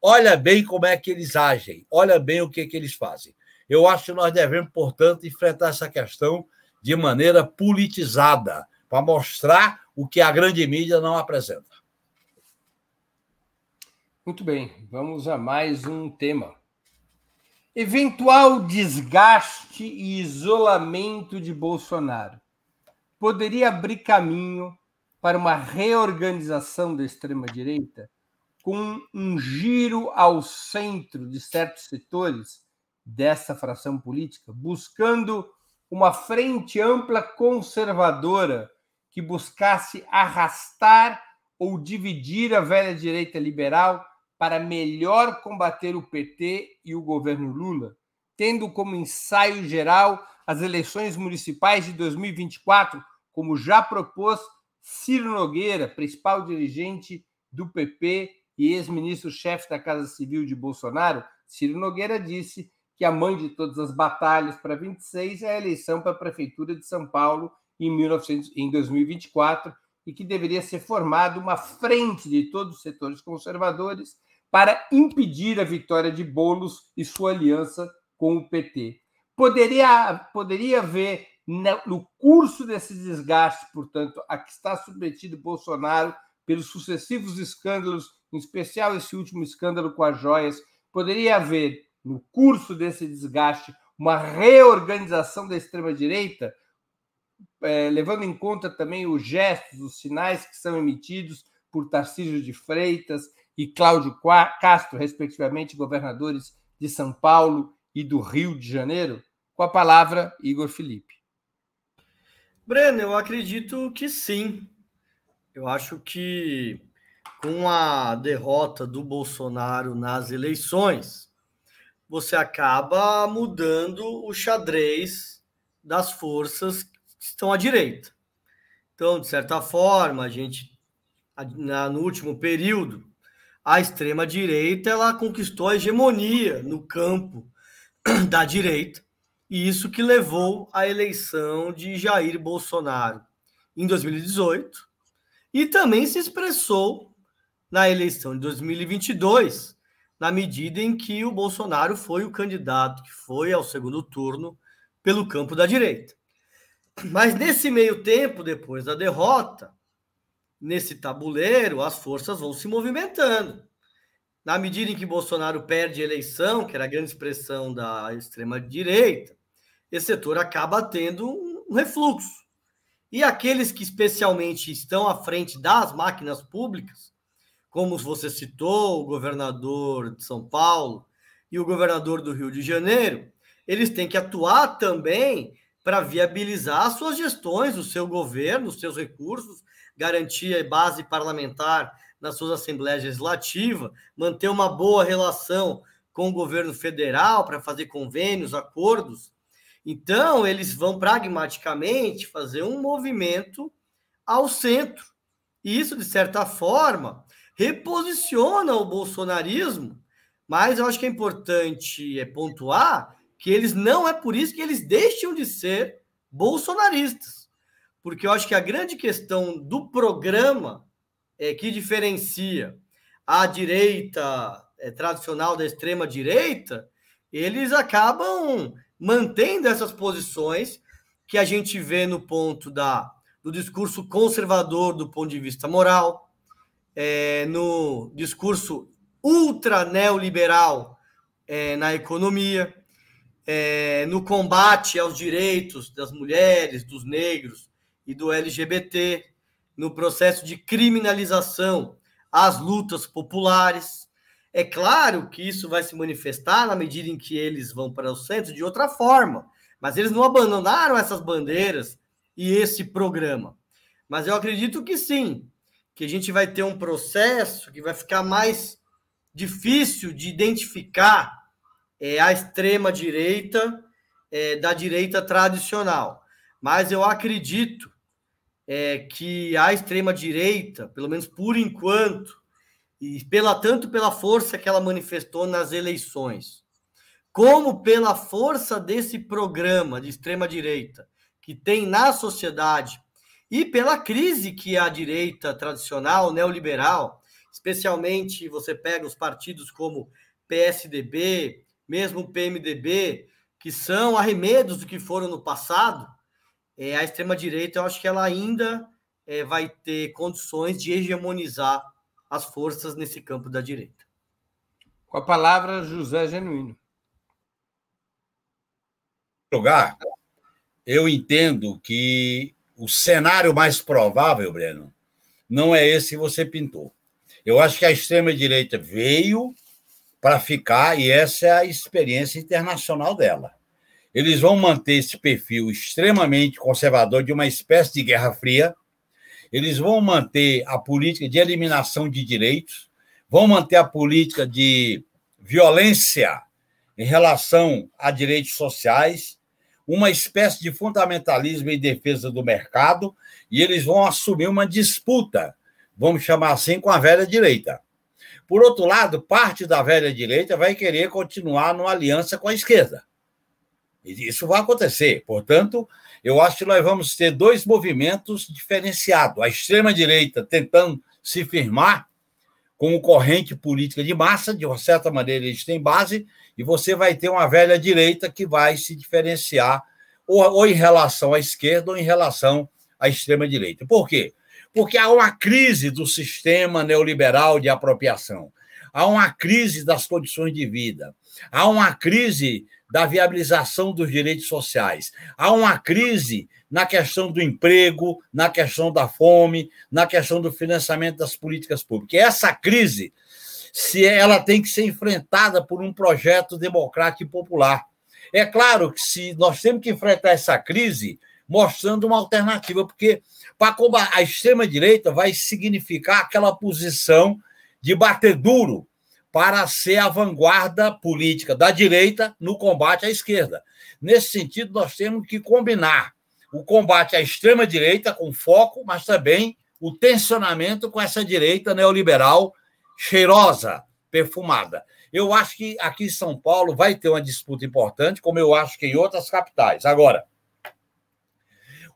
Olha bem como é que eles agem, olha bem o que, que eles fazem. Eu acho que nós devemos, portanto, enfrentar essa questão de maneira politizada, para mostrar o que a grande mídia não apresenta. Muito bem, vamos a mais um tema. Eventual desgaste e isolamento de Bolsonaro poderia abrir caminho para uma reorganização da extrema-direita com um giro ao centro de certos setores dessa fração política, buscando uma frente ampla conservadora que buscasse arrastar ou dividir a velha direita liberal para melhor combater o PT e o governo Lula, tendo como ensaio geral as eleições municipais de 2024, como já propôs Ciro Nogueira, principal dirigente do PP e ex-ministro-chefe da Casa Civil de Bolsonaro, Ciro Nogueira, disse que a mãe de todas as batalhas para 26 é a eleição para a Prefeitura de São Paulo em, 1900, em 2024 e que deveria ser formada uma frente de todos os setores conservadores para impedir a vitória de Bolos e sua aliança com o PT. Poderia, poderia haver, no curso desse desgaste, portanto, a que está submetido Bolsonaro pelos sucessivos escândalos em especial esse último escândalo com as joias, poderia haver, no curso desse desgaste, uma reorganização da extrema-direita, é, levando em conta também os gestos, os sinais que são emitidos por Tarcísio de Freitas e Cláudio Castro, respectivamente, governadores de São Paulo e do Rio de Janeiro? Com a palavra, Igor Felipe. Breno, eu acredito que sim. Eu acho que com a derrota do Bolsonaro nas eleições, você acaba mudando o xadrez das forças estão à direita. Então, de certa forma, a gente, no último período, a extrema-direita ela conquistou a hegemonia no campo da direita, e isso que levou à eleição de Jair Bolsonaro em 2018, e também se expressou na eleição de 2022, na medida em que o Bolsonaro foi o candidato que foi ao segundo turno pelo campo da direita. Mas nesse meio tempo, depois da derrota, nesse tabuleiro, as forças vão se movimentando. Na medida em que Bolsonaro perde a eleição, que era a grande expressão da extrema-direita, esse setor acaba tendo um refluxo. E aqueles que especialmente estão à frente das máquinas públicas, como você citou, o governador de São Paulo e o governador do Rio de Janeiro, eles têm que atuar também para viabilizar as suas gestões, o seu governo, os seus recursos, garantir base parlamentar nas suas assembleias legislativas, manter uma boa relação com o governo federal para fazer convênios, acordos então, eles vão pragmaticamente fazer um movimento ao centro. E isso, de certa forma, reposiciona o bolsonarismo, mas eu acho que é importante é pontuar que eles não é por isso que eles deixam de ser bolsonaristas. Porque eu acho que a grande questão do programa é que diferencia a direita é, tradicional da extrema direita, eles acabam mantendo essas posições que a gente vê no ponto da, do discurso conservador do ponto de vista moral, é, no discurso ultra neoliberal é, na economia, é, no combate aos direitos das mulheres, dos negros e do LGBT, no processo de criminalização às lutas populares, é claro que isso vai se manifestar na medida em que eles vão para o centro de outra forma, mas eles não abandonaram essas bandeiras e esse programa. Mas eu acredito que sim, que a gente vai ter um processo que vai ficar mais difícil de identificar é, a extrema direita é, da direita tradicional. Mas eu acredito é, que a extrema direita, pelo menos por enquanto, e pela tanto pela força que ela manifestou nas eleições, como pela força desse programa de extrema direita que tem na sociedade e pela crise que a direita tradicional neoliberal, especialmente você pega os partidos como PSDB, mesmo o PMDB, que são arremedos do que foram no passado, é, a extrema direita eu acho que ela ainda é, vai ter condições de hegemonizar as forças nesse campo da direita. Com a palavra, José Genuíno. Lugar, eu entendo que o cenário mais provável, Breno, não é esse que você pintou. Eu acho que a extrema-direita veio para ficar e essa é a experiência internacional dela. Eles vão manter esse perfil extremamente conservador de uma espécie de Guerra Fria, eles vão manter a política de eliminação de direitos, vão manter a política de violência em relação a direitos sociais, uma espécie de fundamentalismo em defesa do mercado, e eles vão assumir uma disputa, vamos chamar assim, com a velha direita. Por outro lado, parte da velha direita vai querer continuar numa aliança com a esquerda. Isso vai acontecer. Portanto, eu acho que nós vamos ter dois movimentos diferenciados. A extrema-direita tentando se firmar como corrente política de massa, de uma certa maneira eles têm base, e você vai ter uma velha direita que vai se diferenciar ou, ou em relação à esquerda ou em relação à extrema-direita. Por quê? Porque há uma crise do sistema neoliberal de apropriação, há uma crise das condições de vida, há uma crise da viabilização dos direitos sociais. Há uma crise na questão do emprego, na questão da fome, na questão do financiamento das políticas públicas. E essa crise, se ela tem que ser enfrentada por um projeto democrático e popular. É claro que se nós temos que enfrentar essa crise mostrando uma alternativa, porque para a extrema direita vai significar aquela posição de bater duro para ser a vanguarda política da direita no combate à esquerda. Nesse sentido, nós temos que combinar o combate à extrema-direita com foco, mas também o tensionamento com essa direita neoliberal cheirosa, perfumada. Eu acho que aqui em São Paulo vai ter uma disputa importante, como eu acho que em outras capitais. Agora,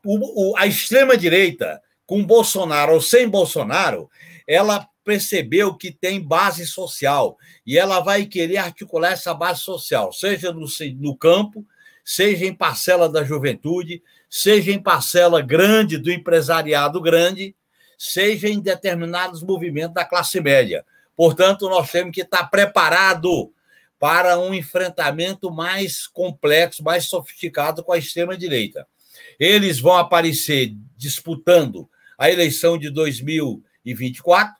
o, o, a extrema-direita, com Bolsonaro ou sem Bolsonaro, ela percebeu que tem base social e ela vai querer articular essa base social, seja no, no campo, seja em parcela da juventude, seja em parcela grande do empresariado grande, seja em determinados movimentos da classe média. Portanto, nós temos que estar preparado para um enfrentamento mais complexo, mais sofisticado com a extrema-direita. Eles vão aparecer disputando a eleição de 2024.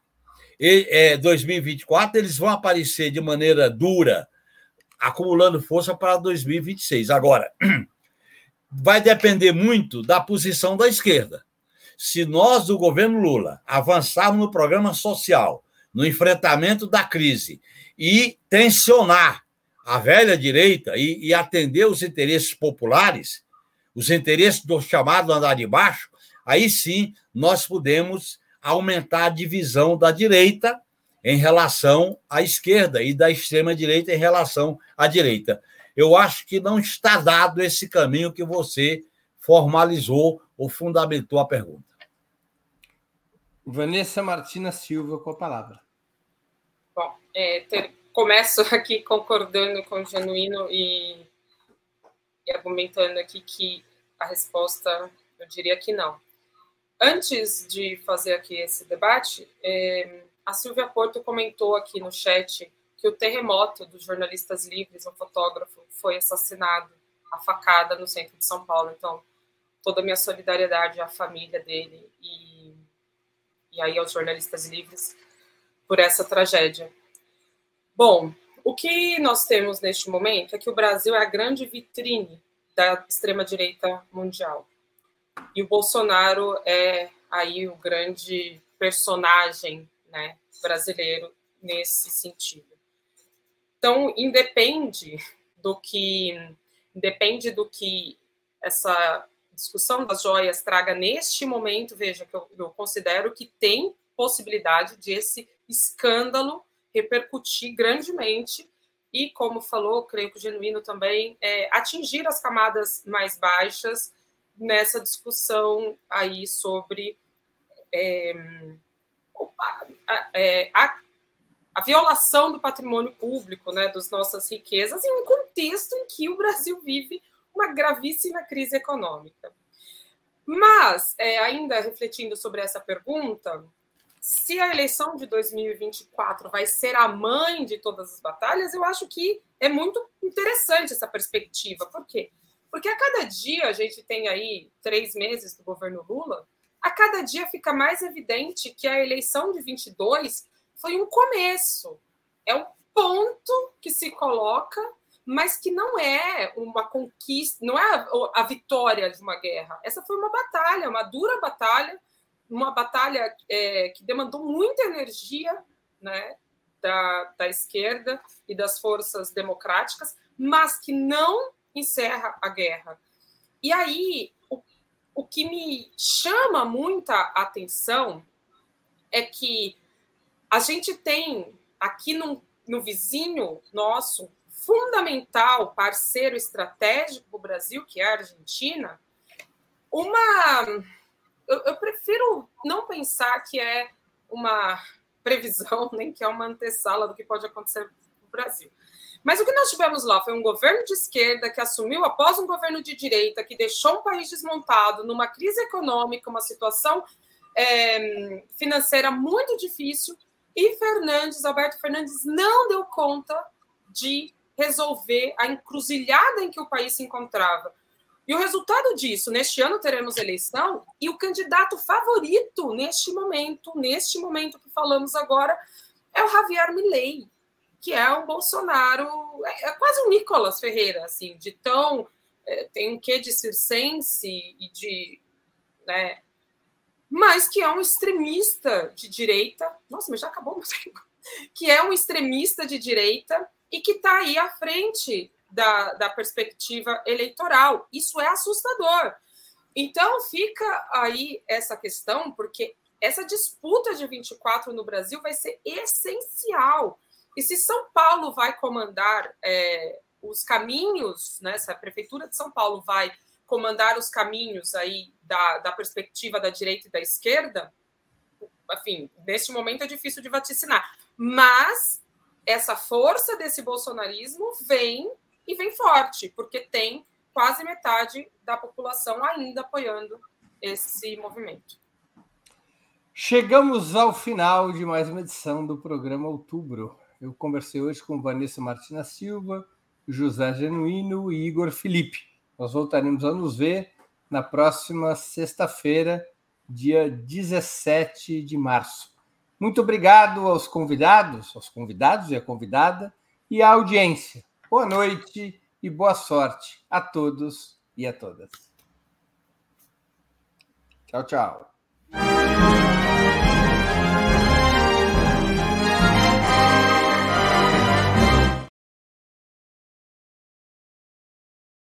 E, é, 2024, eles vão aparecer de maneira dura acumulando força para 2026. Agora, vai depender muito da posição da esquerda. Se nós, do governo Lula, avançarmos no programa social, no enfrentamento da crise e tensionar a velha direita e, e atender os interesses populares, os interesses do chamado andar de baixo, aí sim nós podemos aumentar a divisão da direita em relação à esquerda e da extrema-direita em relação à direita. Eu acho que não está dado esse caminho que você formalizou ou fundamentou a pergunta. Vanessa Martina Silva com a palavra. Bom, é, ter, começo aqui concordando com o Genuíno e, e argumentando aqui que a resposta, eu diria que não. Antes de fazer aqui esse debate, é, a Silvia Porto comentou aqui no chat que o terremoto dos jornalistas livres, um fotógrafo, foi assassinado a facada no centro de São Paulo. Então, toda a minha solidariedade à família dele e, e aí aos jornalistas livres por essa tragédia. Bom, o que nós temos neste momento é que o Brasil é a grande vitrine da extrema-direita mundial. E o Bolsonaro é aí o grande personagem né, brasileiro nesse sentido. Então, independe do que depende do que essa discussão das joias traga neste momento, veja que eu, eu considero que tem possibilidade de esse escândalo repercutir grandemente e, como falou, creio que o Genuíno também, é, atingir as camadas mais baixas nessa discussão aí sobre é, a, é, a, a, violação do patrimônio público, né, das nossas riquezas, em um contexto em que o Brasil vive uma gravíssima crise econômica. Mas, é, ainda refletindo sobre essa pergunta, se a eleição de 2024 vai ser a mãe de todas as batalhas, eu acho que é muito interessante essa perspectiva. Por quê? Porque a cada dia a gente tem aí três meses do governo Lula, a cada dia fica mais evidente que a eleição de 22 foi um começo, é um ponto que se coloca, mas que não é uma conquista, não é a, a vitória de uma guerra. Essa foi uma batalha, uma dura batalha, uma batalha é, que demandou muita energia, né, da, da esquerda e das forças democráticas, mas que não encerra a guerra. E aí o que me chama muita atenção é que a gente tem aqui no, no vizinho nosso, fundamental, parceiro estratégico do Brasil, que é a Argentina, uma. Eu, eu prefiro não pensar que é uma previsão, nem que é uma antessala do que pode acontecer no Brasil. Mas o que nós tivemos lá foi um governo de esquerda que assumiu após um governo de direita que deixou um país desmontado, numa crise econômica, uma situação é, financeira muito difícil, e Fernandes, Alberto Fernandes, não deu conta de resolver a encruzilhada em que o país se encontrava. E o resultado disso, neste ano teremos eleição, e o candidato favorito neste momento, neste momento que falamos agora, é o Javier Milei que é o Bolsonaro, é, é quase um Nicolas Ferreira, assim, de tão. É, tem um quê de circense e de. Né, mas que é um extremista de direita. Nossa, mas já acabou o tempo. Que é um extremista de direita e que está aí à frente da, da perspectiva eleitoral. Isso é assustador. Então, fica aí essa questão, porque essa disputa de 24 no Brasil vai ser essencial e se São Paulo vai comandar é, os caminhos, né, se a Prefeitura de São Paulo vai comandar os caminhos aí da, da perspectiva da direita e da esquerda, enfim, neste momento é difícil de vaticinar. Mas essa força desse bolsonarismo vem e vem forte, porque tem quase metade da população ainda apoiando esse movimento. Chegamos ao final de mais uma edição do programa Outubro. Eu conversei hoje com Vanessa Martina Silva, José Genuíno e Igor Felipe. Nós voltaremos a nos ver na próxima sexta-feira, dia 17 de março. Muito obrigado aos convidados, aos convidados e à convidada e à audiência. Boa noite e boa sorte a todos e a todas. Tchau, tchau.